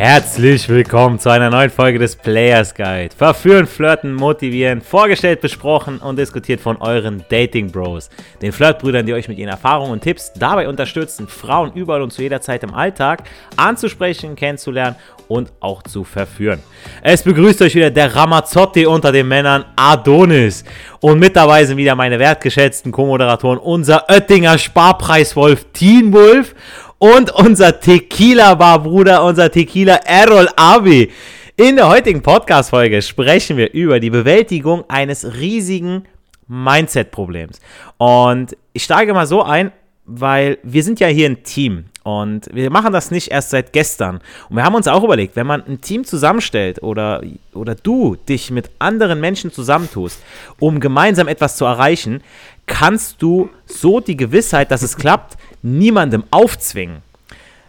Herzlich willkommen zu einer neuen Folge des Players Guide. Verführen, flirten, motivieren, vorgestellt, besprochen und diskutiert von euren Dating Bros. Den Flirtbrüdern, die euch mit ihren Erfahrungen und Tipps dabei unterstützen, Frauen überall und zu jeder Zeit im Alltag anzusprechen, kennenzulernen und auch zu verführen. Es begrüßt euch wieder der Ramazzotti unter den Männern Adonis. Und mit dabei sind wieder meine wertgeschätzten Co-Moderatoren, unser Oettinger Sparpreiswolf Teen Wolf und unser Tequila-Bar-Bruder, unser Tequila Errol Abi. In der heutigen Podcast-Folge sprechen wir über die Bewältigung eines riesigen Mindset-Problems. Und ich steige mal so ein, weil wir sind ja hier ein Team und wir machen das nicht erst seit gestern. Und wir haben uns auch überlegt, wenn man ein Team zusammenstellt oder, oder du dich mit anderen Menschen zusammentust, um gemeinsam etwas zu erreichen, kannst du so die Gewissheit, dass es klappt, niemandem aufzwingen.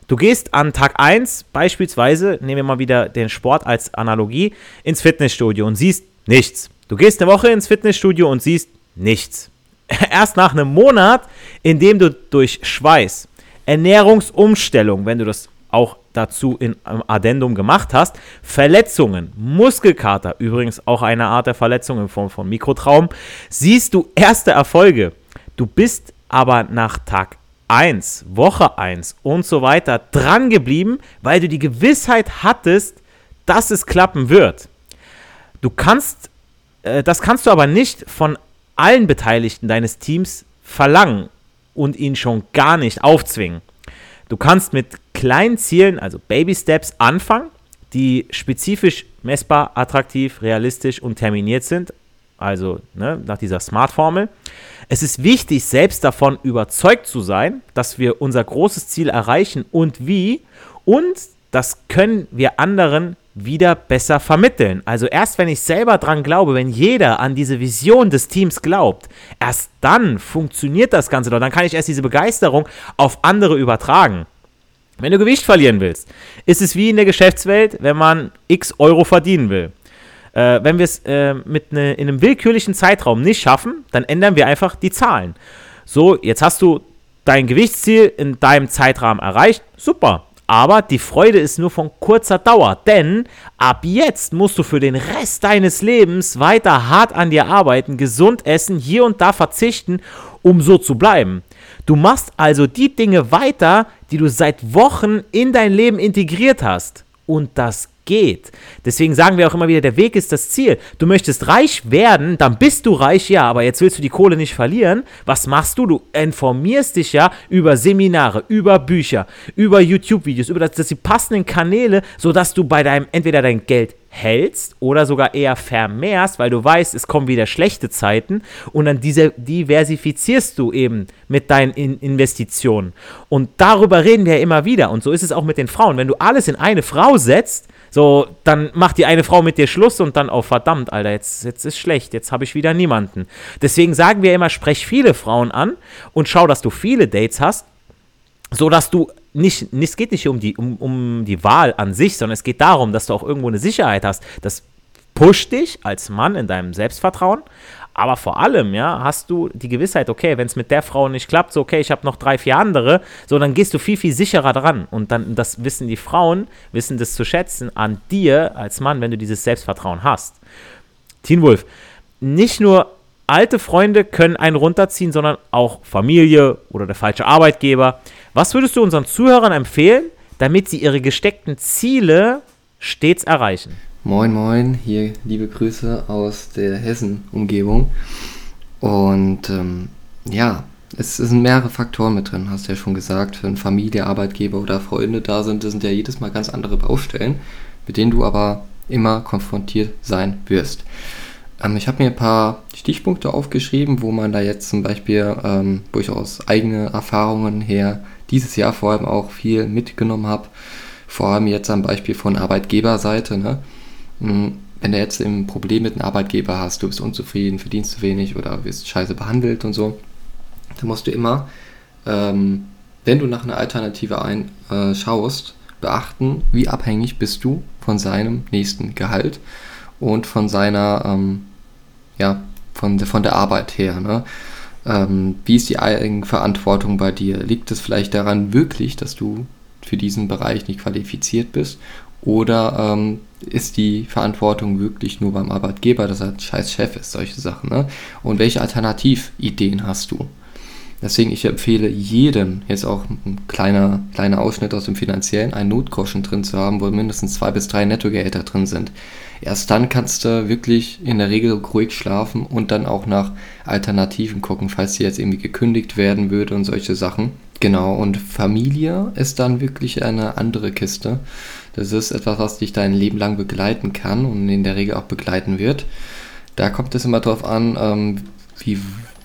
Du gehst an Tag 1 beispielsweise, nehmen wir mal wieder den Sport als Analogie, ins Fitnessstudio und siehst nichts. Du gehst eine Woche ins Fitnessstudio und siehst nichts. Erst nach einem Monat, in dem du durch Schweiß, Ernährungsumstellung, wenn du das auch dazu in Addendum gemacht hast, Verletzungen, Muskelkater, übrigens auch eine Art der Verletzung in Form von Mikrotraum, siehst du erste Erfolge. Du bist aber nach Tag 1, Woche 1 und so weiter dran geblieben, weil du die Gewissheit hattest, dass es klappen wird. Du kannst, äh, das kannst du aber nicht von allen Beteiligten deines Teams verlangen und ihn schon gar nicht aufzwingen. Du kannst mit kleinen Zielen, also Baby Steps, anfangen, die spezifisch messbar, attraktiv, realistisch und terminiert sind, also ne, nach dieser Smart-Formel. Es ist wichtig, selbst davon überzeugt zu sein, dass wir unser großes Ziel erreichen und wie. Und das können wir anderen wieder besser vermitteln. Also erst wenn ich selber dran glaube, wenn jeder an diese Vision des Teams glaubt, erst dann funktioniert das Ganze. Dann kann ich erst diese Begeisterung auf andere übertragen. Wenn du Gewicht verlieren willst, ist es wie in der Geschäftswelt, wenn man x Euro verdienen will. Äh, wenn wir es äh, mit ne, in einem willkürlichen Zeitraum nicht schaffen, dann ändern wir einfach die Zahlen. So, jetzt hast du dein Gewichtsziel in deinem Zeitrahmen erreicht. Super. Aber die Freude ist nur von kurzer Dauer, denn ab jetzt musst du für den Rest deines Lebens weiter hart an dir arbeiten, gesund essen, hier und da verzichten, um so zu bleiben. Du machst also die Dinge weiter, die du seit Wochen in dein Leben integriert hast. Und das geht. Deswegen sagen wir auch immer wieder, der Weg ist das Ziel. Du möchtest reich werden, dann bist du reich, ja, aber jetzt willst du die Kohle nicht verlieren. Was machst du? Du informierst dich ja über Seminare, über Bücher, über YouTube-Videos, über das, das die passenden Kanäle, sodass du bei deinem entweder dein Geld hältst oder sogar eher vermehrst, weil du weißt, es kommen wieder schlechte Zeiten und dann diese diversifizierst du eben mit deinen in Investitionen. Und darüber reden wir ja immer wieder und so ist es auch mit den Frauen. Wenn du alles in eine Frau setzt, so, dann macht die eine Frau mit dir Schluss und dann, oh verdammt, Alter, jetzt, jetzt ist schlecht, jetzt habe ich wieder niemanden. Deswegen sagen wir immer, sprech viele Frauen an und schau, dass du viele Dates hast, so dass du nicht, es geht nicht um die, um, um die Wahl an sich, sondern es geht darum, dass du auch irgendwo eine Sicherheit hast. Das pusht dich als Mann in deinem Selbstvertrauen, aber vor allem, ja, hast du die Gewissheit, okay, wenn es mit der Frau nicht klappt, so, okay, ich habe noch drei, vier andere, so, dann gehst du viel, viel sicherer dran. Und dann, das wissen die Frauen, wissen das zu schätzen an dir als Mann, wenn du dieses Selbstvertrauen hast. Teen Wolf, nicht nur alte Freunde können einen runterziehen, sondern auch Familie oder der falsche Arbeitgeber. Was würdest du unseren Zuhörern empfehlen, damit sie ihre gesteckten Ziele stets erreichen? Moin, moin, hier liebe Grüße aus der Hessen-Umgebung. Und ähm, ja, es sind mehrere Faktoren mit drin, hast du ja schon gesagt. Wenn Familie, Arbeitgeber oder Freunde da sind, das sind ja jedes Mal ganz andere Baustellen, mit denen du aber immer konfrontiert sein wirst. Ähm, ich habe mir ein paar Stichpunkte aufgeschrieben, wo man da jetzt zum Beispiel ähm, durchaus eigene Erfahrungen her dieses Jahr vor allem auch viel mitgenommen habe. Vor allem jetzt am Beispiel von Arbeitgeberseite. Ne? Hm, wenn du jetzt ein Problem mit einem Arbeitgeber hast, du bist unzufrieden, verdienst zu wenig oder wirst scheiße behandelt und so, dann musst du immer, ähm, wenn du nach einer Alternative ein, äh, schaust, beachten, wie abhängig bist du von seinem nächsten Gehalt und von seiner, ähm, ja, von, von der Arbeit her. Ne? Ähm, wie ist die Eigenverantwortung bei dir? Liegt es vielleicht daran wirklich, dass du für diesen Bereich nicht qualifiziert bist? Oder ähm, ist die Verantwortung wirklich nur beim Arbeitgeber, dass er scheiß Chef ist, solche Sachen. Ne? Und welche Alternativideen hast du? Deswegen, ich empfehle jedem, jetzt auch ein kleiner, kleiner Ausschnitt aus dem Finanziellen, einen Notgroschen drin zu haben, wo mindestens zwei bis drei Nettogehälter drin sind. Erst dann kannst du wirklich in der Regel ruhig schlafen und dann auch nach Alternativen gucken, falls sie jetzt irgendwie gekündigt werden würde und solche Sachen. Genau, und Familie ist dann wirklich eine andere Kiste. Das ist etwas, was dich dein Leben lang begleiten kann und in der Regel auch begleiten wird. Da kommt es immer darauf an, ähm, wie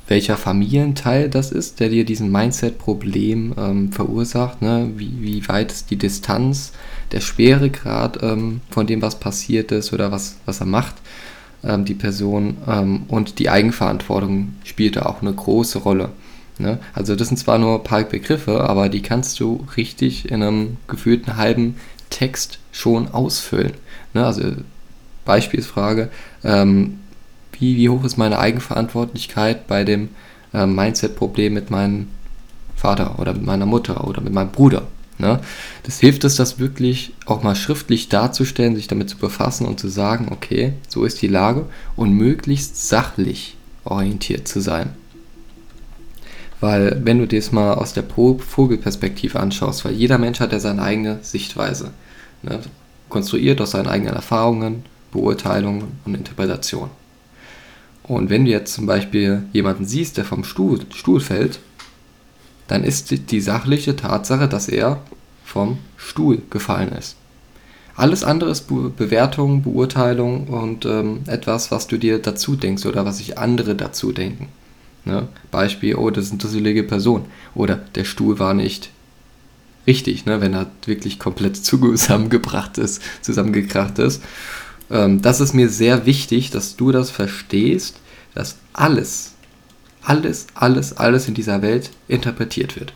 welcher Familienteil das ist, der dir diesen Mindset-Problem ähm, verursacht, ne? wie, wie weit ist die Distanz, der Schweregrad ähm, von dem, was passiert ist oder was, was er macht, ähm, die Person ähm, und die Eigenverantwortung spielt da auch eine große Rolle. Ne? Also das sind zwar nur ein paar Begriffe, aber die kannst du richtig in einem gefühlten halben Text schon ausfüllen. Ne? Also Beispielsfrage, ähm, wie, wie hoch ist meine Eigenverantwortlichkeit bei dem äh, Mindset-Problem mit meinem Vater oder mit meiner Mutter oder mit meinem Bruder. Ne? Das hilft es, das wirklich auch mal schriftlich darzustellen, sich damit zu befassen und zu sagen, okay, so ist die Lage und möglichst sachlich orientiert zu sein. Weil wenn du dir das mal aus der Vogelperspektive anschaust, weil jeder Mensch hat ja seine eigene Sichtweise, ne? konstruiert aus seinen eigenen Erfahrungen, Beurteilungen und Interpretationen. Und wenn du jetzt zum Beispiel jemanden siehst, der vom Stuhl, Stuhl fällt, dann ist die sachliche Tatsache, dass er vom Stuhl gefallen ist. Alles andere ist Be Bewertung, Beurteilung und ähm, etwas, was du dir dazu denkst oder was sich andere dazu denken. Ne? Beispiel, oh, das ist eine dusselige Person. Oder der Stuhl war nicht richtig, ne? wenn er wirklich komplett zusammengebracht ist, zusammengekracht ist. Ähm, das ist mir sehr wichtig, dass du das verstehst, dass alles, alles, alles, alles in dieser Welt interpretiert wird.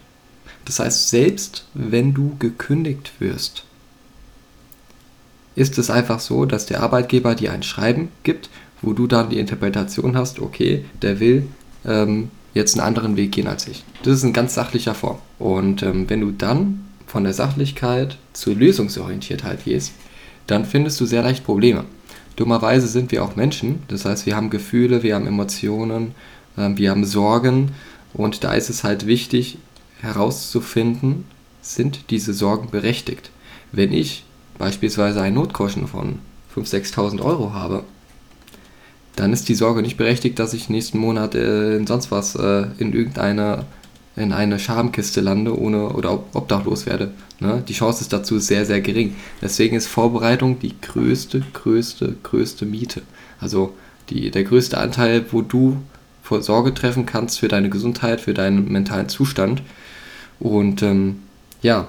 Das heißt, selbst wenn du gekündigt wirst, ist es einfach so, dass der Arbeitgeber dir ein Schreiben gibt, wo du dann die Interpretation hast, okay, der will ähm, jetzt einen anderen Weg gehen als ich. Das ist in ganz sachlicher Form. Und ähm, wenn du dann von der Sachlichkeit zur Lösungsorientiertheit gehst, dann findest du sehr leicht Probleme. Dummerweise sind wir auch Menschen, das heißt, wir haben Gefühle, wir haben Emotionen, äh, wir haben Sorgen und da ist es halt wichtig herauszufinden, sind diese Sorgen berechtigt. Wenn ich beispielsweise einen Notgroschen von 5.000, 6.000 Euro habe, dann ist die Sorge nicht berechtigt, dass ich nächsten Monat äh, in sonst was äh, in irgendeiner in eine Schamkiste lande ohne oder obdachlos werde. Ne? Die Chance ist dazu sehr, sehr gering. Deswegen ist Vorbereitung die größte, größte, größte Miete. Also die, der größte Anteil, wo du Sorge treffen kannst für deine Gesundheit, für deinen mentalen Zustand. Und ähm, ja,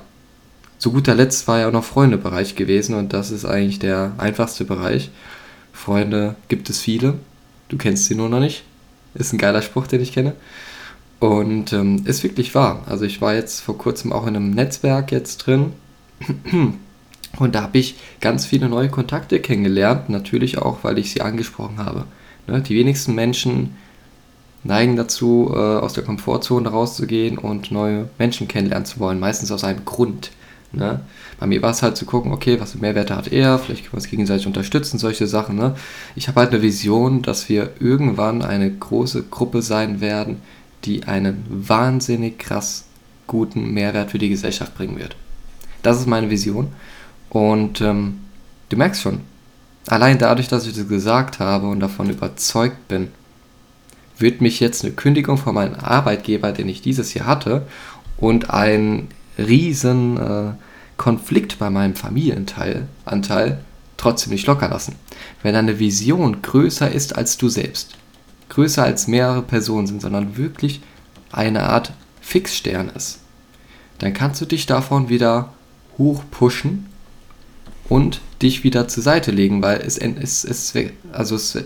zu guter Letzt war ja auch noch Freundebereich gewesen und das ist eigentlich der einfachste Bereich. Freunde gibt es viele, du kennst sie nur noch nicht. Ist ein geiler Spruch, den ich kenne. Und ähm, ist wirklich wahr. Also ich war jetzt vor kurzem auch in einem Netzwerk jetzt drin. Und da habe ich ganz viele neue Kontakte kennengelernt. Natürlich auch, weil ich sie angesprochen habe. Ne? Die wenigsten Menschen neigen dazu, äh, aus der Komfortzone rauszugehen und neue Menschen kennenlernen zu wollen. Meistens aus einem Grund. Ne? Bei mir war es halt zu gucken, okay, was für Mehrwerte hat er, vielleicht können wir uns gegenseitig unterstützen, solche Sachen. Ne? Ich habe halt eine Vision, dass wir irgendwann eine große Gruppe sein werden, die einen wahnsinnig krass guten Mehrwert für die Gesellschaft bringen wird. Das ist meine Vision. Und ähm, du merkst schon, allein dadurch, dass ich das gesagt habe und davon überzeugt bin, wird mich jetzt eine Kündigung von meinem Arbeitgeber, den ich dieses Jahr hatte, und ein riesen äh, Konflikt bei meinem Familienteil Anteil trotzdem nicht locker lassen. Wenn deine Vision größer ist als du selbst, größer als mehrere Personen sind, sondern wirklich eine Art Fixstern ist, dann kannst du dich davon wieder hochpushen und dich wieder zur Seite legen, weil es, es, es also es,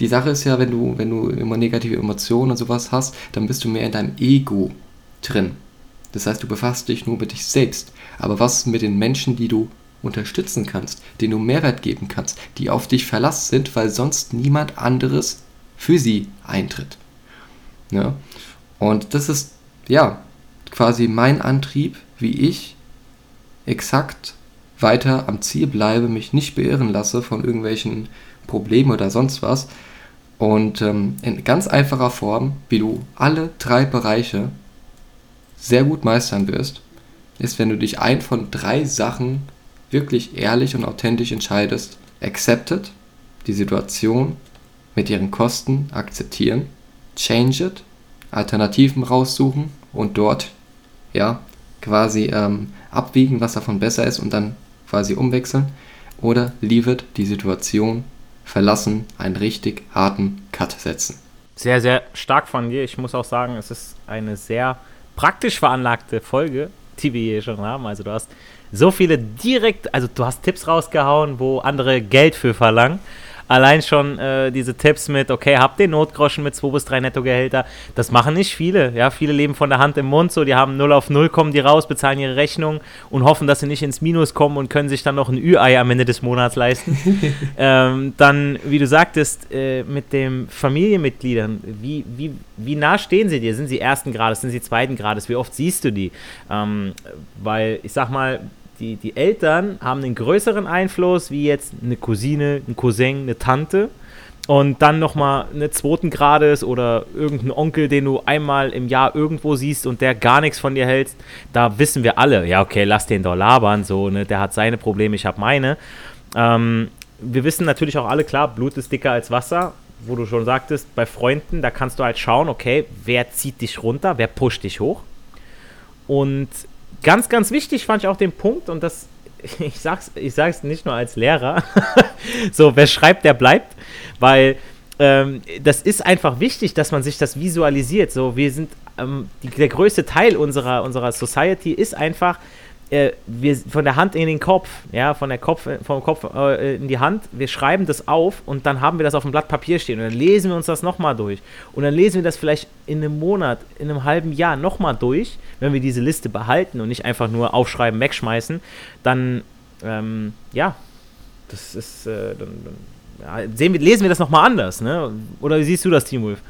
die Sache ist ja, wenn du, wenn du immer negative Emotionen und sowas hast, dann bist du mehr in deinem Ego drin. Das heißt, du befasst dich nur mit dich selbst. Aber was mit den Menschen, die du unterstützen kannst, denen du Mehrwert geben kannst, die auf dich verlassen sind, weil sonst niemand anderes für sie eintritt. Ja? Und das ist ja quasi mein Antrieb, wie ich exakt weiter am Ziel bleibe, mich nicht beirren lasse von irgendwelchen Problemen oder sonst was. Und ähm, in ganz einfacher Form, wie du alle drei Bereiche sehr gut meistern wirst, ist, wenn du dich ein von drei Sachen wirklich ehrlich und authentisch entscheidest. Accepted, die Situation mit ihren Kosten akzeptieren. Change it, Alternativen raussuchen und dort ja quasi ähm, abwiegen, was davon besser ist und dann quasi umwechseln. Oder leave it, die Situation verlassen, einen richtig harten Cut setzen. Sehr, sehr stark von dir. Ich muss auch sagen, es ist eine sehr praktisch veranlagte Folge, die wir hier schon haben. Also du hast so viele direkt, also du hast Tipps rausgehauen, wo andere Geld für verlangen allein schon äh, diese Tipps mit, okay, habt den Notgroschen mit 2 bis 3 Nettogehälter, das machen nicht viele. Ja, viele leben von der Hand im Mund, so, die haben 0 auf 0, kommen die raus, bezahlen ihre Rechnung und hoffen, dass sie nicht ins Minus kommen und können sich dann noch ein Ü-Ei am Ende des Monats leisten. ähm, dann, wie du sagtest, äh, mit den Familienmitgliedern, wie, wie, wie nah stehen sie dir? Sind sie ersten Grades, sind sie zweiten Grades? Wie oft siehst du die? Ähm, weil, ich sag mal, die, die Eltern haben einen größeren Einfluss, wie jetzt eine Cousine, ein Cousin, eine Tante. Und dann nochmal eine zweiten Grades oder irgendein Onkel, den du einmal im Jahr irgendwo siehst und der gar nichts von dir hält, da wissen wir alle, ja, okay, lass den doch labern, so, ne, der hat seine Probleme, ich habe meine. Ähm, wir wissen natürlich auch alle, klar, Blut ist dicker als Wasser, wo du schon sagtest, bei Freunden, da kannst du halt schauen, okay, wer zieht dich runter, wer pusht dich hoch. Und Ganz, ganz wichtig fand ich auch den Punkt, und das, ich sag's, ich sag's nicht nur als Lehrer, so, wer schreibt, der bleibt, weil ähm, das ist einfach wichtig, dass man sich das visualisiert. So, wir sind, ähm, die, der größte Teil unserer, unserer Society ist einfach äh, wir, von der Hand in den Kopf, ja, von der Kopf, vom Kopf äh, in die Hand, wir schreiben das auf und dann haben wir das auf dem Blatt Papier stehen und dann lesen wir uns das nochmal durch. Und dann lesen wir das vielleicht in einem Monat, in einem halben Jahr nochmal durch, wenn wir diese Liste behalten und nicht einfach nur aufschreiben, wegschmeißen, dann, ähm, ja, das ist, äh, dann, dann ja, sehen wir, lesen wir das nochmal anders, ne? Oder wie siehst du das, Team Wolf?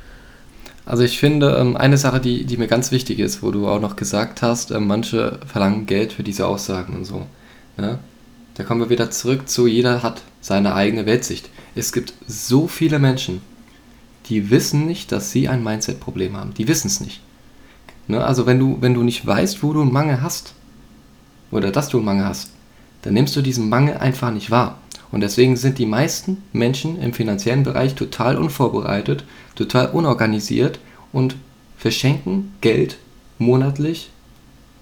Also ich finde, ähm, eine Sache, die, die mir ganz wichtig ist, wo du auch noch gesagt hast, ähm, manche verlangen Geld für diese Aussagen und so. Ne? Da kommen wir wieder zurück zu, jeder hat seine eigene Weltsicht. Es gibt so viele Menschen, die wissen nicht, dass sie ein Mindset-Problem haben. Die wissen es nicht. Ne? Also wenn du, wenn du nicht weißt, wo du einen Mangel hast, oder dass du einen Mangel hast, dann nimmst du diesen Mangel einfach nicht wahr. Und deswegen sind die meisten Menschen im finanziellen Bereich total unvorbereitet, total unorganisiert und verschenken Geld monatlich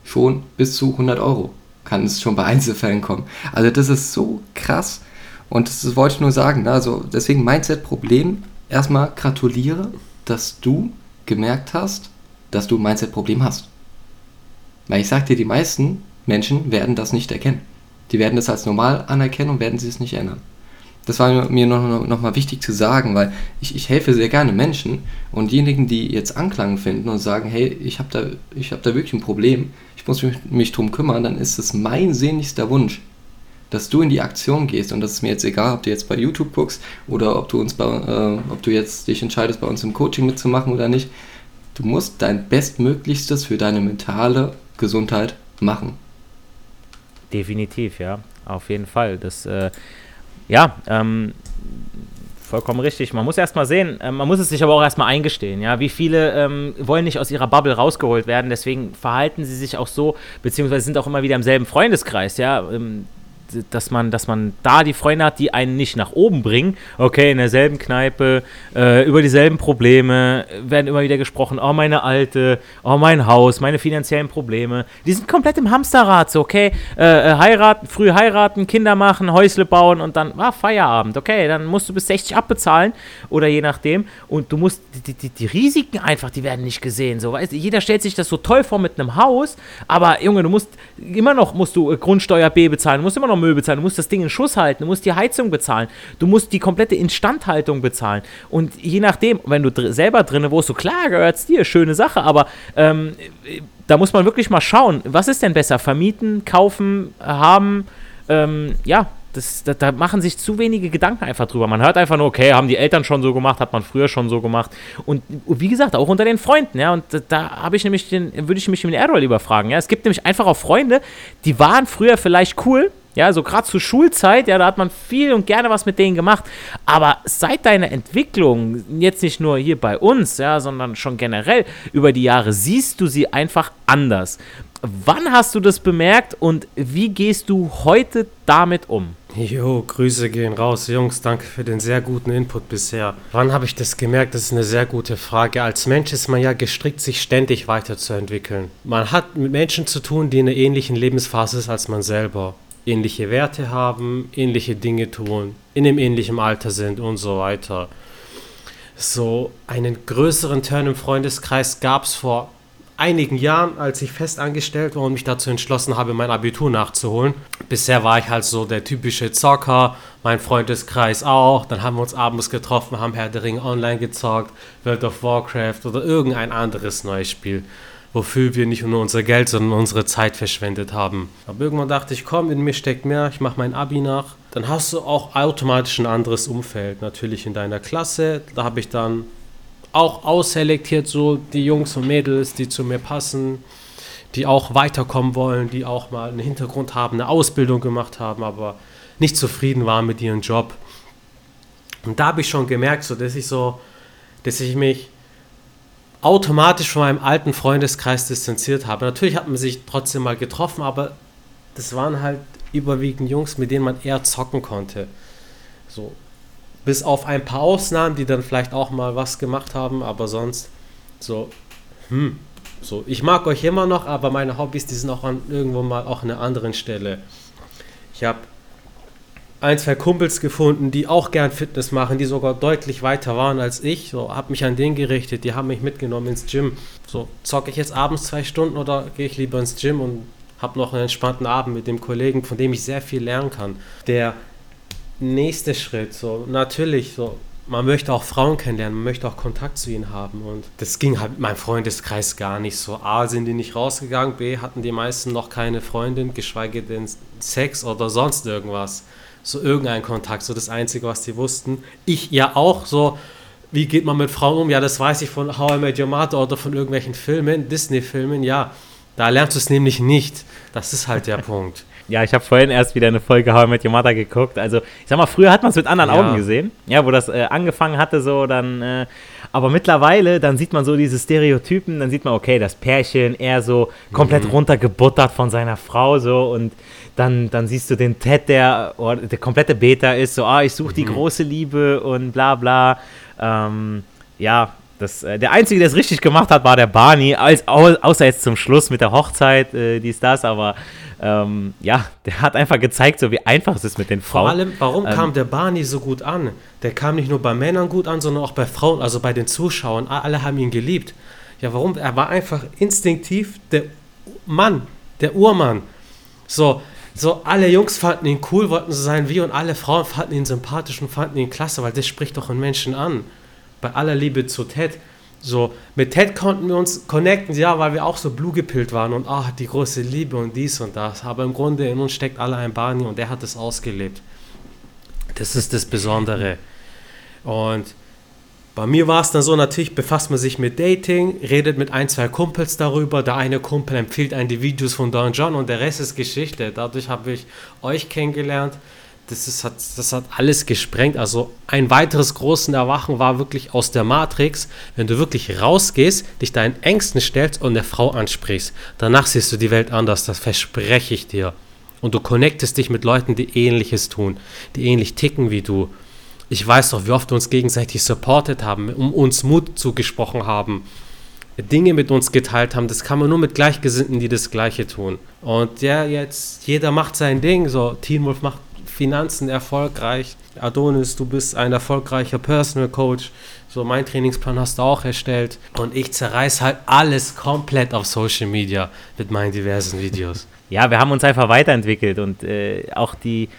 schon bis zu 100 Euro. Kann es schon bei Einzelfällen kommen. Also das ist so krass. Und das wollte ich nur sagen. Ne? Also deswegen Mindset-Problem. Erstmal gratuliere, dass du gemerkt hast, dass du ein Mindset-Problem hast. Weil ich sag dir, die meisten Menschen werden das nicht erkennen. Die werden das als normal anerkennen und werden sie es nicht ändern. Das war mir noch, noch mal wichtig zu sagen, weil ich, ich helfe sehr gerne Menschen und diejenigen, die jetzt Anklang finden und sagen, hey, ich habe da, hab da wirklich ein Problem, ich muss mich, mich drum kümmern, dann ist es mein sehnlichster Wunsch, dass du in die Aktion gehst und das ist mir jetzt egal, ob du jetzt bei YouTube guckst oder ob du uns bei, äh, ob du jetzt dich entscheidest, bei uns im Coaching mitzumachen oder nicht. Du musst dein Bestmöglichstes für deine mentale Gesundheit machen. Definitiv, ja. Auf jeden Fall. Das, äh, ja, ähm, vollkommen richtig. Man muss erstmal sehen, äh, man muss es sich aber auch erstmal eingestehen, ja. Wie viele ähm, wollen nicht aus ihrer Bubble rausgeholt werden, deswegen verhalten sie sich auch so, beziehungsweise sind auch immer wieder im selben Freundeskreis, ja. Ähm, dass man, dass man da die Freunde hat, die einen nicht nach oben bringen. Okay, in derselben Kneipe, äh, über dieselben Probleme, werden immer wieder gesprochen, oh meine Alte, oh mein Haus, meine finanziellen Probleme. Die sind komplett im Hamsterrad, so, okay, äh, äh heiraten, früh heiraten, Kinder machen, Häusle bauen und dann war ah, Feierabend, okay, dann musst du bis 60 abbezahlen oder je nachdem und du musst, die, die, die Risiken einfach, die werden nicht gesehen, so, weißt jeder stellt sich das so toll vor mit einem Haus, aber Junge, du musst, immer noch musst du Grundsteuer B bezahlen, musst immer noch Müll bezahlen, du musst das Ding in Schuss halten, du musst die Heizung bezahlen, du musst die komplette Instandhaltung bezahlen. Und je nachdem, wenn du dr selber drin wohnst, so klar gehört es dir, schöne Sache, aber ähm, da muss man wirklich mal schauen, was ist denn besser? Vermieten, kaufen, haben, ähm, ja, das, da, da, machen sich zu wenige Gedanken einfach drüber. Man hört einfach nur, okay, haben die Eltern schon so gemacht, hat man früher schon so gemacht. Und wie gesagt, auch unter den Freunden, ja. Und da, da habe ich nämlich den, würde ich mich mit Errol lieber fragen, ja. Es gibt nämlich einfach auch Freunde, die waren früher vielleicht cool, Ja, so gerade zur Schulzeit, ja, da hat man viel und gerne was mit denen gemacht. Aber seit deiner Entwicklung, jetzt nicht nur hier bei uns, ja, sondern schon generell über die Jahre, siehst du sie einfach anders. Wann hast du das bemerkt und wie gehst du heute damit um? Jo, Grüße gehen raus. Jungs, danke für den sehr guten Input bisher. Wann habe ich das gemerkt? Das ist eine sehr gute Frage. Als Mensch ist man ja gestrickt, sich ständig weiterzuentwickeln. Man hat mit Menschen zu tun, die in einer ähnlichen Lebensphase sind als man selber. Ähnliche Werte haben, ähnliche Dinge tun, in einem ähnlichen Alter sind und so weiter. So einen größeren Turn im Freundeskreis gab es vor einigen Jahren, als ich fest angestellt war und mich dazu entschlossen habe, mein Abitur nachzuholen. Bisher war ich halt so der typische Zocker, mein Freundeskreis auch. Dann haben wir uns abends getroffen, haben Herr der Ring online gezockt, World of Warcraft oder irgendein anderes neues Spiel, wofür wir nicht nur unser Geld, sondern unsere Zeit verschwendet haben. Aber irgendwann dachte ich, komm, in mir steckt mehr, ich mache mein Abi nach. Dann hast du auch automatisch ein anderes Umfeld. Natürlich in deiner Klasse, da habe ich dann auch ausselektiert, so die Jungs und Mädels, die zu mir passen, die auch weiterkommen wollen, die auch mal einen Hintergrund haben, eine Ausbildung gemacht haben, aber nicht zufrieden waren mit ihrem Job. Und da habe ich schon gemerkt, so, dass ich so, dass ich mich automatisch von meinem alten Freundeskreis distanziert habe. Natürlich hat man sich trotzdem mal getroffen, aber das waren halt überwiegend Jungs, mit denen man eher zocken konnte. So, bis auf ein paar Ausnahmen, die dann vielleicht auch mal was gemacht haben, aber sonst so, hm, so, ich mag euch immer noch, aber meine Hobbys, die sind auch an irgendwo mal auch an einer anderen Stelle. Ich habe ein, zwei Kumpels gefunden, die auch gern Fitness machen, die sogar deutlich weiter waren als ich. So, habe mich an den gerichtet, die haben mich mitgenommen ins Gym. So, zocke ich jetzt abends zwei Stunden oder gehe ich lieber ins Gym und habe noch einen entspannten Abend mit dem Kollegen, von dem ich sehr viel lernen kann, der nächste Schritt. So, natürlich, so, man möchte auch Frauen kennenlernen, man möchte auch Kontakt zu ihnen haben. Und das ging halt mit meinem Freundeskreis gar nicht so. A, sind die nicht rausgegangen, B, hatten die meisten noch keine Freundin, geschweige denn Sex oder sonst irgendwas. So irgendein Kontakt, so das Einzige, was die wussten. Ich ja auch so. Wie geht man mit Frauen um? Ja, das weiß ich von How I Met Your Mother oder von irgendwelchen Filmen, Disney-Filmen. Ja, da lernst du es nämlich nicht. Das ist halt der Punkt. Ja, ich habe vorhin erst wieder eine Folge How I Met Your Mother geguckt. Also, ich sag mal, früher hat man es mit anderen ja. Augen gesehen. Ja, wo das äh, angefangen hatte, so dann. Äh, aber mittlerweile, dann sieht man so diese Stereotypen. Dann sieht man, okay, das Pärchen eher so komplett mhm. runtergebuttert von seiner Frau, so. Und dann, dann siehst du den Ted, der oh, der komplette Beta ist, so, ah, ich suche die mhm. große Liebe und bla bla. Ähm, ja, das, äh, der Einzige, der es richtig gemacht hat, war der Barney, als, außer jetzt zum Schluss mit der Hochzeit, äh, dies, das, aber ähm, ja, der hat einfach gezeigt, so wie einfach es ist mit den Frauen. Vor allem, warum ähm, kam der Barney so gut an? Der kam nicht nur bei Männern gut an, sondern auch bei Frauen, also bei den Zuschauern. Alle haben ihn geliebt. Ja, warum? Er war einfach instinktiv der Mann, der Urmann. So, so alle Jungs fanden ihn cool, wollten so sein wie und alle Frauen fanden ihn sympathisch und fanden ihn klasse, weil das spricht doch einen Menschen an. Bei aller Liebe zu Ted. So, mit Ted konnten wir uns connecten, ja, weil wir auch so blue gepillt waren und ach, die große Liebe und dies und das. Aber im Grunde in uns steckt alle ein Barney und der hat es ausgelebt. Das ist das Besondere. Und bei mir war es dann so, natürlich befasst man sich mit Dating, redet mit ein, zwei Kumpels darüber. Der eine Kumpel empfiehlt einen die Videos von Don John und der Rest ist Geschichte. Dadurch habe ich euch kennengelernt das, ist, hat, das hat alles gesprengt. Also ein weiteres großes Erwachen war wirklich aus der Matrix, wenn du wirklich rausgehst, dich deinen Ängsten stellst und eine Frau ansprichst. Danach siehst du die Welt anders, das verspreche ich dir. Und du connectest dich mit Leuten, die ähnliches tun, die ähnlich ticken wie du. Ich weiß doch, wie oft wir uns gegenseitig supportet haben, um uns Mut zugesprochen haben, Dinge mit uns geteilt haben. Das kann man nur mit Gleichgesinnten, die das Gleiche tun. Und ja, jetzt, jeder macht sein Ding. So, Teen Wolf macht Finanzen erfolgreich. Adonis, du bist ein erfolgreicher Personal Coach. So, mein Trainingsplan hast du auch erstellt. Und ich zerreiß halt alles komplett auf Social Media mit meinen diversen Videos. Ja, wir haben uns einfach weiterentwickelt und äh, auch die,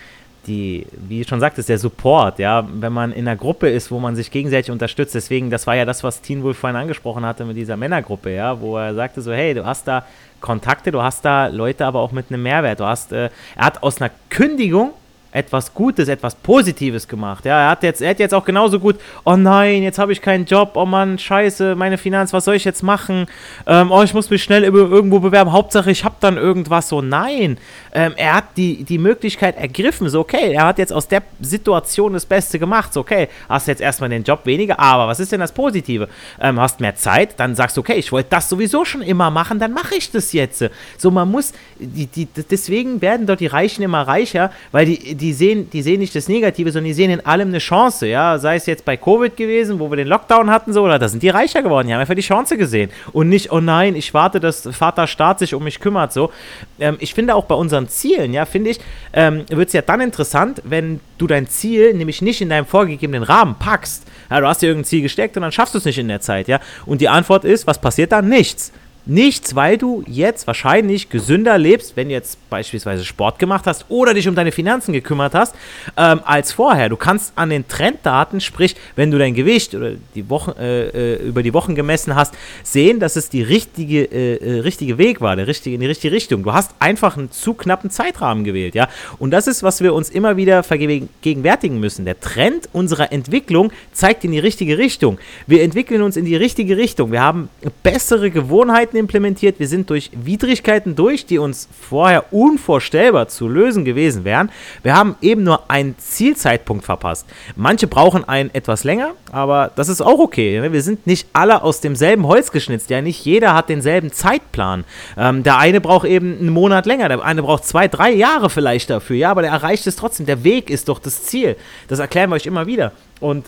die, wie du schon sagtest, der Support, ja, wenn man in einer Gruppe ist, wo man sich gegenseitig unterstützt, deswegen, das war ja das, was Teen Wolf vorhin angesprochen hatte mit dieser Männergruppe, ja, wo er sagte so, hey, du hast da Kontakte, du hast da Leute aber auch mit einem Mehrwert, du hast, äh, er hat aus einer Kündigung etwas Gutes, etwas Positives gemacht. Ja, er hat jetzt, er hat jetzt auch genauso gut, oh nein, jetzt habe ich keinen Job, oh Mann, scheiße, meine Finanz, was soll ich jetzt machen? Ähm, oh, ich muss mich schnell irgendwo bewerben, Hauptsache ich habe dann irgendwas so. Nein, ähm, er hat die, die Möglichkeit ergriffen, so okay, er hat jetzt aus der Situation das Beste gemacht, so okay, hast jetzt erstmal den Job weniger, aber was ist denn das Positive? Ähm, hast mehr Zeit, dann sagst du, okay, ich wollte das sowieso schon immer machen, dann mache ich das jetzt. So, man muss, die, die, deswegen werden dort die Reichen immer reicher, weil die, die, sehen, die sehen nicht das Negative, sondern die sehen in allem eine Chance, ja, sei es jetzt bei Covid gewesen, wo wir den Lockdown hatten, so, oder da sind die reicher geworden, die haben einfach die Chance gesehen und nicht, oh nein, ich warte, dass Vater Staat sich um mich kümmert, so. Ähm, ich finde auch bei unseren Zielen, ja, finde ich, ähm, wird es ja dann interessant, wenn du dein Ziel nämlich nicht in deinem vorgegebenen Rahmen packst. Ja, du hast dir irgendein Ziel gesteckt und dann schaffst du es nicht in der Zeit, ja. Und die Antwort ist, was passiert dann? Nichts. Nichts, weil du jetzt wahrscheinlich gesünder lebst, wenn du jetzt beispielsweise Sport gemacht hast oder dich um deine Finanzen gekümmert hast, ähm, als vorher. Du kannst an den Trenddaten, sprich, wenn du dein Gewicht oder die Wochen, äh, äh, über die Wochen gemessen hast, sehen, dass es die richtige, äh, äh, richtige Weg war, der richtige, in die richtige Richtung. Du hast einfach einen zu knappen Zeitrahmen gewählt, ja. Und das ist, was wir uns immer wieder vergegenwärtigen müssen. Der Trend unserer Entwicklung zeigt in die richtige Richtung. Wir entwickeln uns in die richtige Richtung. Wir haben bessere Gewohnheiten Widrigkeiten implementiert, wir sind durch Widrigkeiten durch, die uns vorher unvorstellbar zu lösen gewesen wären. Wir haben eben nur einen Zielzeitpunkt verpasst. Manche brauchen einen etwas länger, aber das ist auch okay. Ne? Wir sind nicht alle aus demselben Holz geschnitzt. Ja, nicht jeder hat denselben Zeitplan. Ähm, der eine braucht eben einen Monat länger, der eine braucht zwei, drei Jahre vielleicht dafür. Ja, aber der erreicht es trotzdem. Der Weg ist doch das Ziel. Das erklären wir euch immer wieder. Und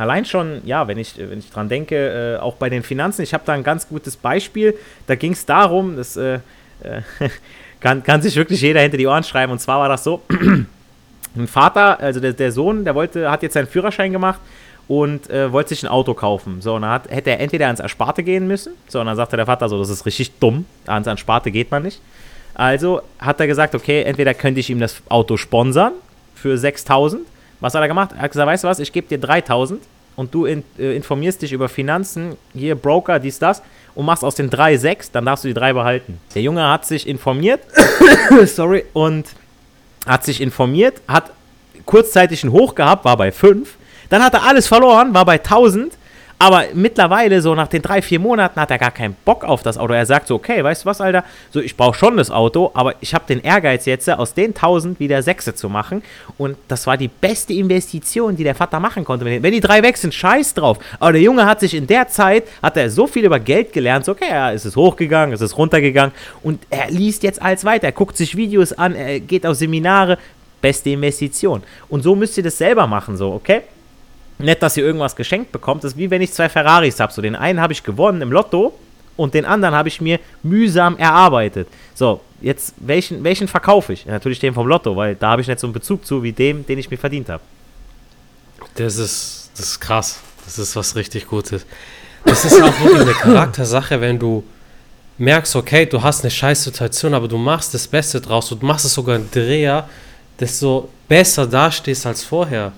allein schon, ja, wenn ich, wenn ich dran denke, äh, auch bei den Finanzen, ich habe da ein ganz gutes Beispiel. Da ging es darum, das äh, äh, kann, kann sich wirklich jeder hinter die Ohren schreiben. Und zwar war das so: Ein Vater, also der, der Sohn, der wollte, hat jetzt seinen Führerschein gemacht und äh, wollte sich ein Auto kaufen. So, und dann hat, hätte er entweder ans Ersparte gehen müssen. So, und dann sagte der Vater so: Das ist richtig dumm. Ans Ersparte geht man nicht. Also hat er gesagt: Okay, entweder könnte ich ihm das Auto sponsern für 6000 was hat er gemacht? Er hat gesagt, weißt du was, ich gebe dir 3000 und du in, äh, informierst dich über Finanzen, hier Broker, dies, das und machst aus den 3 6, dann darfst du die 3 behalten. Der Junge hat sich informiert, sorry, und hat sich informiert, hat kurzzeitig einen Hoch gehabt, war bei 5, dann hat er alles verloren, war bei 1000 aber mittlerweile, so nach den drei, vier Monaten, hat er gar keinen Bock auf das Auto. Er sagt so, okay, weißt du was, Alter, so ich brauche schon das Auto, aber ich habe den Ehrgeiz jetzt, aus den 1000 wieder Sechse zu machen. Und das war die beste Investition, die der Vater machen konnte. Wenn die drei weg sind, scheiß drauf. Aber der Junge hat sich in der Zeit, hat er so viel über Geld gelernt, so, okay, ja, es ist hochgegangen, es ist runtergegangen. Und er liest jetzt alles weiter, er guckt sich Videos an, er geht auf Seminare. Beste Investition. Und so müsst ihr das selber machen, so, okay? Nicht, dass ihr irgendwas geschenkt bekommt. Das ist wie wenn ich zwei Ferraris habe. So, den einen habe ich gewonnen im Lotto und den anderen habe ich mir mühsam erarbeitet. So, jetzt welchen, welchen verkaufe ich? Ja, natürlich den vom Lotto, weil da habe ich nicht so einen Bezug zu wie dem, den ich mir verdient habe. Das ist, das ist krass. Das ist was richtig Gutes. Das ist auch wirklich eine Charaktersache, wenn du merkst, okay, du hast eine scheiß Situation, aber du machst das Beste draus und machst es sogar einen Dreher, desto besser dastehst als vorher.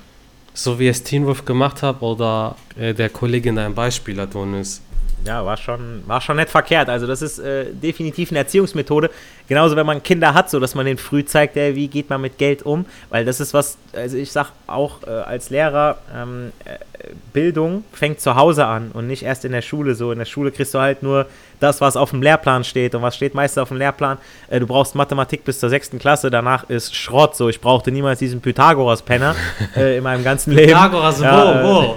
So wie es Teen Wolf gemacht hat oder äh, der Kollege in deinem Beispiel Adonis. Ja, war schon, war schon nicht verkehrt. Also das ist äh, definitiv eine Erziehungsmethode. Genauso, wenn man Kinder hat, so dass man den früh zeigt, ey, wie geht man mit Geld um. Weil das ist was, also ich sag auch äh, als Lehrer, ähm, äh, Bildung fängt zu Hause an und nicht erst in der Schule so. In der Schule kriegst du halt nur das, was auf dem Lehrplan steht. Und was steht meistens auf dem Lehrplan? Äh, du brauchst Mathematik bis zur sechsten Klasse, danach ist Schrott. So, ich brauchte niemals diesen Pythagoras-Penner äh, in meinem ganzen Leben. Pythagoras, ja, wo, wo?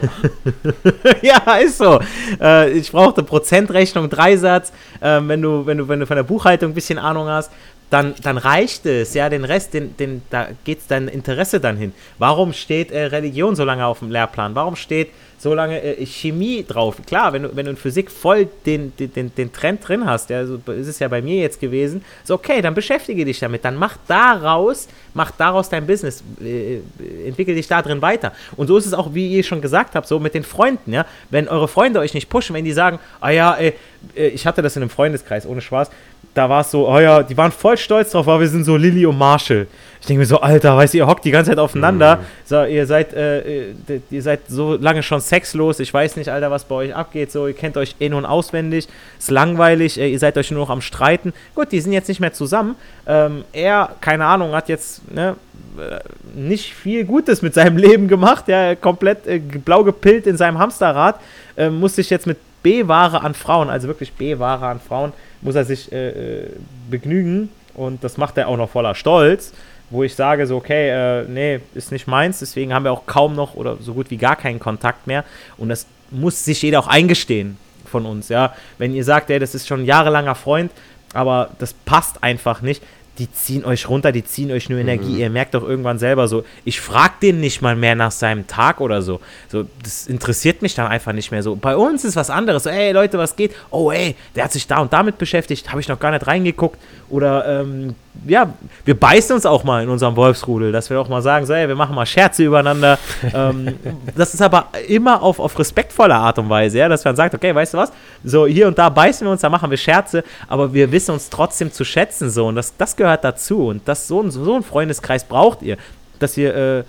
ja, ist so. Äh, ich brauchte Prozentrechnung, Dreisatz. Ähm, wenn, du, wenn, du, wenn du von der Buchhaltung ein bisschen Ahnung hast, dann, dann reicht es, ja, den Rest, den, den, da geht dein Interesse dann hin. Warum steht äh, Religion so lange auf dem Lehrplan? Warum steht so lange äh, Chemie drauf? Klar, wenn du, wenn du in Physik voll den, den, den Trend drin hast, ja, so ist es ja bei mir jetzt gewesen, so okay, dann beschäftige dich damit, dann mach daraus, mach daraus dein Business, äh, entwickel dich da drin weiter. Und so ist es auch, wie ihr schon gesagt habt, so mit den Freunden, ja, wenn eure Freunde euch nicht pushen, wenn die sagen, ah ja, ey, äh, ich hatte das in einem Freundeskreis, ohne Spaß, da war es so, oh ja, die waren voll stolz drauf, weil wir sind so Lilly und Marshall. Ich denke mir so, Alter, weißt du, ihr hockt die ganze Zeit aufeinander. Mhm. So, ihr seid, äh, ihr seid so lange schon sexlos. Ich weiß nicht, Alter, was bei euch abgeht. So, ihr kennt euch in- und auswendig. Ist langweilig. Äh, ihr seid euch nur noch am Streiten. Gut, die sind jetzt nicht mehr zusammen. Ähm, er, keine Ahnung, hat jetzt ne, äh, nicht viel Gutes mit seinem Leben gemacht. Ja, komplett äh, blau gepillt in seinem Hamsterrad. Äh, muss sich jetzt mit B-Ware an Frauen, also wirklich B-Ware an Frauen, muss er sich äh, äh, begnügen. Und das macht er auch noch voller Stolz wo ich sage, so, okay, äh, nee, ist nicht meins, deswegen haben wir auch kaum noch oder so gut wie gar keinen Kontakt mehr. Und das muss sich jeder auch eingestehen von uns, ja. Wenn ihr sagt, ey, das ist schon ein jahrelanger Freund, aber das passt einfach nicht, die ziehen euch runter, die ziehen euch nur Energie. Mhm. Ihr merkt doch irgendwann selber so, ich frag den nicht mal mehr nach seinem Tag oder so. So, das interessiert mich dann einfach nicht mehr so. Bei uns ist was anderes. So, ey Leute, was geht? Oh, ey, der hat sich da und damit beschäftigt, habe ich noch gar nicht reingeguckt. Oder ähm, ja, wir beißen uns auch mal in unserem Wolfsrudel, dass wir auch mal sagen, so, ey, wir machen mal Scherze übereinander. ähm, das ist aber immer auf, auf respektvolle Art und Weise, ja, dass man sagt, okay, weißt du was, so hier und da beißen wir uns, da machen wir Scherze, aber wir wissen uns trotzdem zu schätzen, so, und das, das gehört dazu und das, so, so ein Freundeskreis braucht ihr, dass ihr, äh,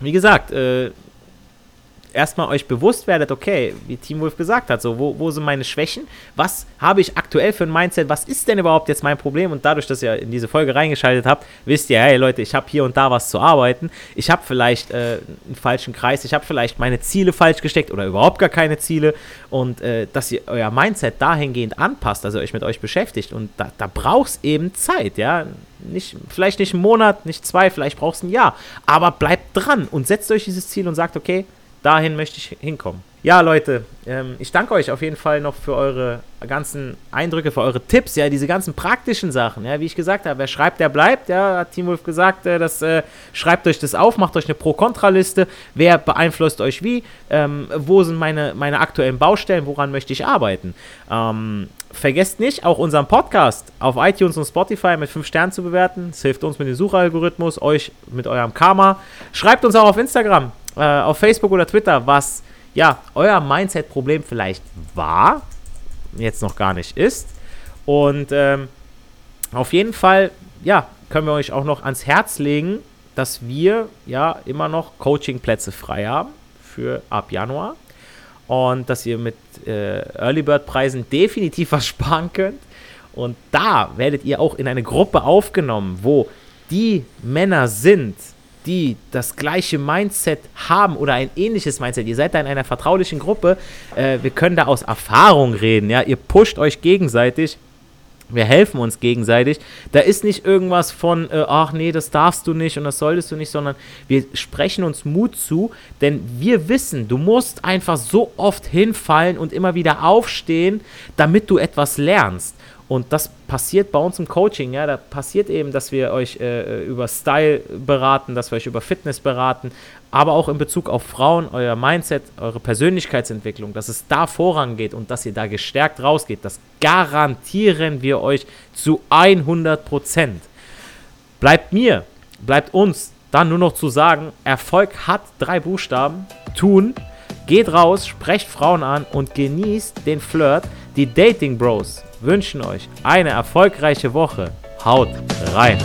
wie gesagt, äh, erstmal euch bewusst werdet, okay, wie Team Wolf gesagt hat, so, wo, wo sind meine Schwächen? Was habe ich aktuell für ein Mindset? Was ist denn überhaupt jetzt mein Problem? Und dadurch, dass ihr in diese Folge reingeschaltet habt, wisst ihr, hey Leute, ich habe hier und da was zu arbeiten. Ich habe vielleicht äh, einen falschen Kreis, ich habe vielleicht meine Ziele falsch gesteckt oder überhaupt gar keine Ziele. Und äh, dass ihr euer Mindset dahingehend anpasst, also euch mit euch beschäftigt. Und da, da braucht es eben Zeit, ja. Nicht, vielleicht nicht einen Monat, nicht zwei, vielleicht braucht es ein Jahr. Aber bleibt dran und setzt euch dieses Ziel und sagt, okay, dahin möchte ich hinkommen. Ja, Leute, ähm, ich danke euch auf jeden Fall noch für eure ganzen Eindrücke, für eure Tipps, ja, diese ganzen praktischen Sachen. Ja, wie ich gesagt habe, wer schreibt, der bleibt. Ja, hat Team Wolf gesagt, äh, das, äh, schreibt euch das auf, macht euch eine Pro-Kontra-Liste. Wer beeinflusst euch wie? Ähm, wo sind meine, meine aktuellen Baustellen? Woran möchte ich arbeiten? Ähm, vergesst nicht, auch unseren Podcast auf iTunes und Spotify mit 5 Sternen zu bewerten. Das hilft uns mit dem Suchalgorithmus, euch mit eurem Karma. Schreibt uns auch auf Instagram äh, auf Facebook oder Twitter, was ja euer Mindset-Problem vielleicht war, jetzt noch gar nicht ist. Und ähm, auf jeden Fall, ja, können wir euch auch noch ans Herz legen, dass wir ja immer noch Coaching-Plätze frei haben für ab Januar und dass ihr mit äh, Early Bird Preisen definitiv was sparen könnt. Und da werdet ihr auch in eine Gruppe aufgenommen, wo die Männer sind, die das gleiche Mindset haben oder ein ähnliches Mindset, ihr seid da in einer vertraulichen Gruppe, äh, wir können da aus Erfahrung reden, ja, ihr pusht euch gegenseitig. Wir helfen uns gegenseitig. Da ist nicht irgendwas von, äh, ach nee, das darfst du nicht und das solltest du nicht, sondern wir sprechen uns Mut zu, denn wir wissen, du musst einfach so oft hinfallen und immer wieder aufstehen, damit du etwas lernst. Und das passiert bei uns im Coaching, ja, da passiert eben, dass wir euch äh, über Style beraten, dass wir euch über Fitness beraten, aber auch in Bezug auf Frauen, euer Mindset, eure Persönlichkeitsentwicklung, dass es da vorangeht und dass ihr da gestärkt rausgeht, das garantieren wir euch zu 100 Prozent. Bleibt mir, bleibt uns dann nur noch zu sagen, Erfolg hat drei Buchstaben, tun, geht raus, sprecht Frauen an und genießt den Flirt, die Dating Bros wünschen euch eine erfolgreiche Woche. Haut rein!